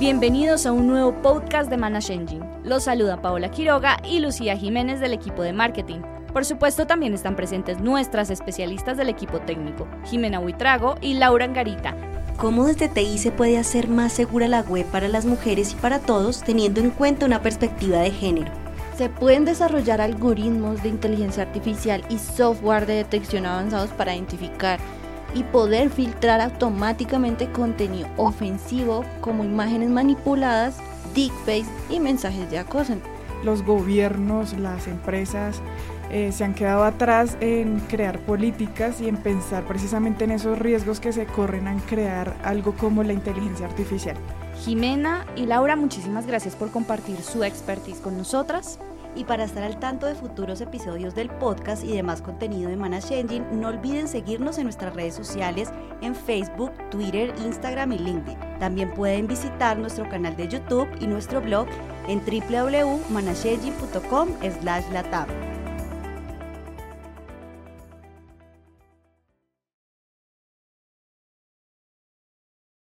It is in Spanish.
Bienvenidos a un nuevo podcast de Manage Engine. Los saluda Paola Quiroga y Lucía Jiménez del equipo de marketing. Por supuesto, también están presentes nuestras especialistas del equipo técnico, Jimena Huitrago y Laura Angarita. ¿Cómo desde TI se puede hacer más segura la web para las mujeres y para todos teniendo en cuenta una perspectiva de género? Se pueden desarrollar algoritmos de inteligencia artificial y software de detección avanzados para identificar y poder filtrar automáticamente contenido ofensivo como imágenes manipuladas, deepfakes y mensajes de acoso. Los gobiernos, las empresas eh, se han quedado atrás en crear políticas y en pensar precisamente en esos riesgos que se corren a crear algo como la inteligencia artificial. Jimena y Laura, muchísimas gracias por compartir su expertise con nosotras. Y para estar al tanto de futuros episodios del podcast y demás contenido de Manage no olviden seguirnos en nuestras redes sociales en Facebook, Twitter, Instagram y LinkedIn. También pueden visitar nuestro canal de YouTube y nuestro blog en www.manageengine.com/latam.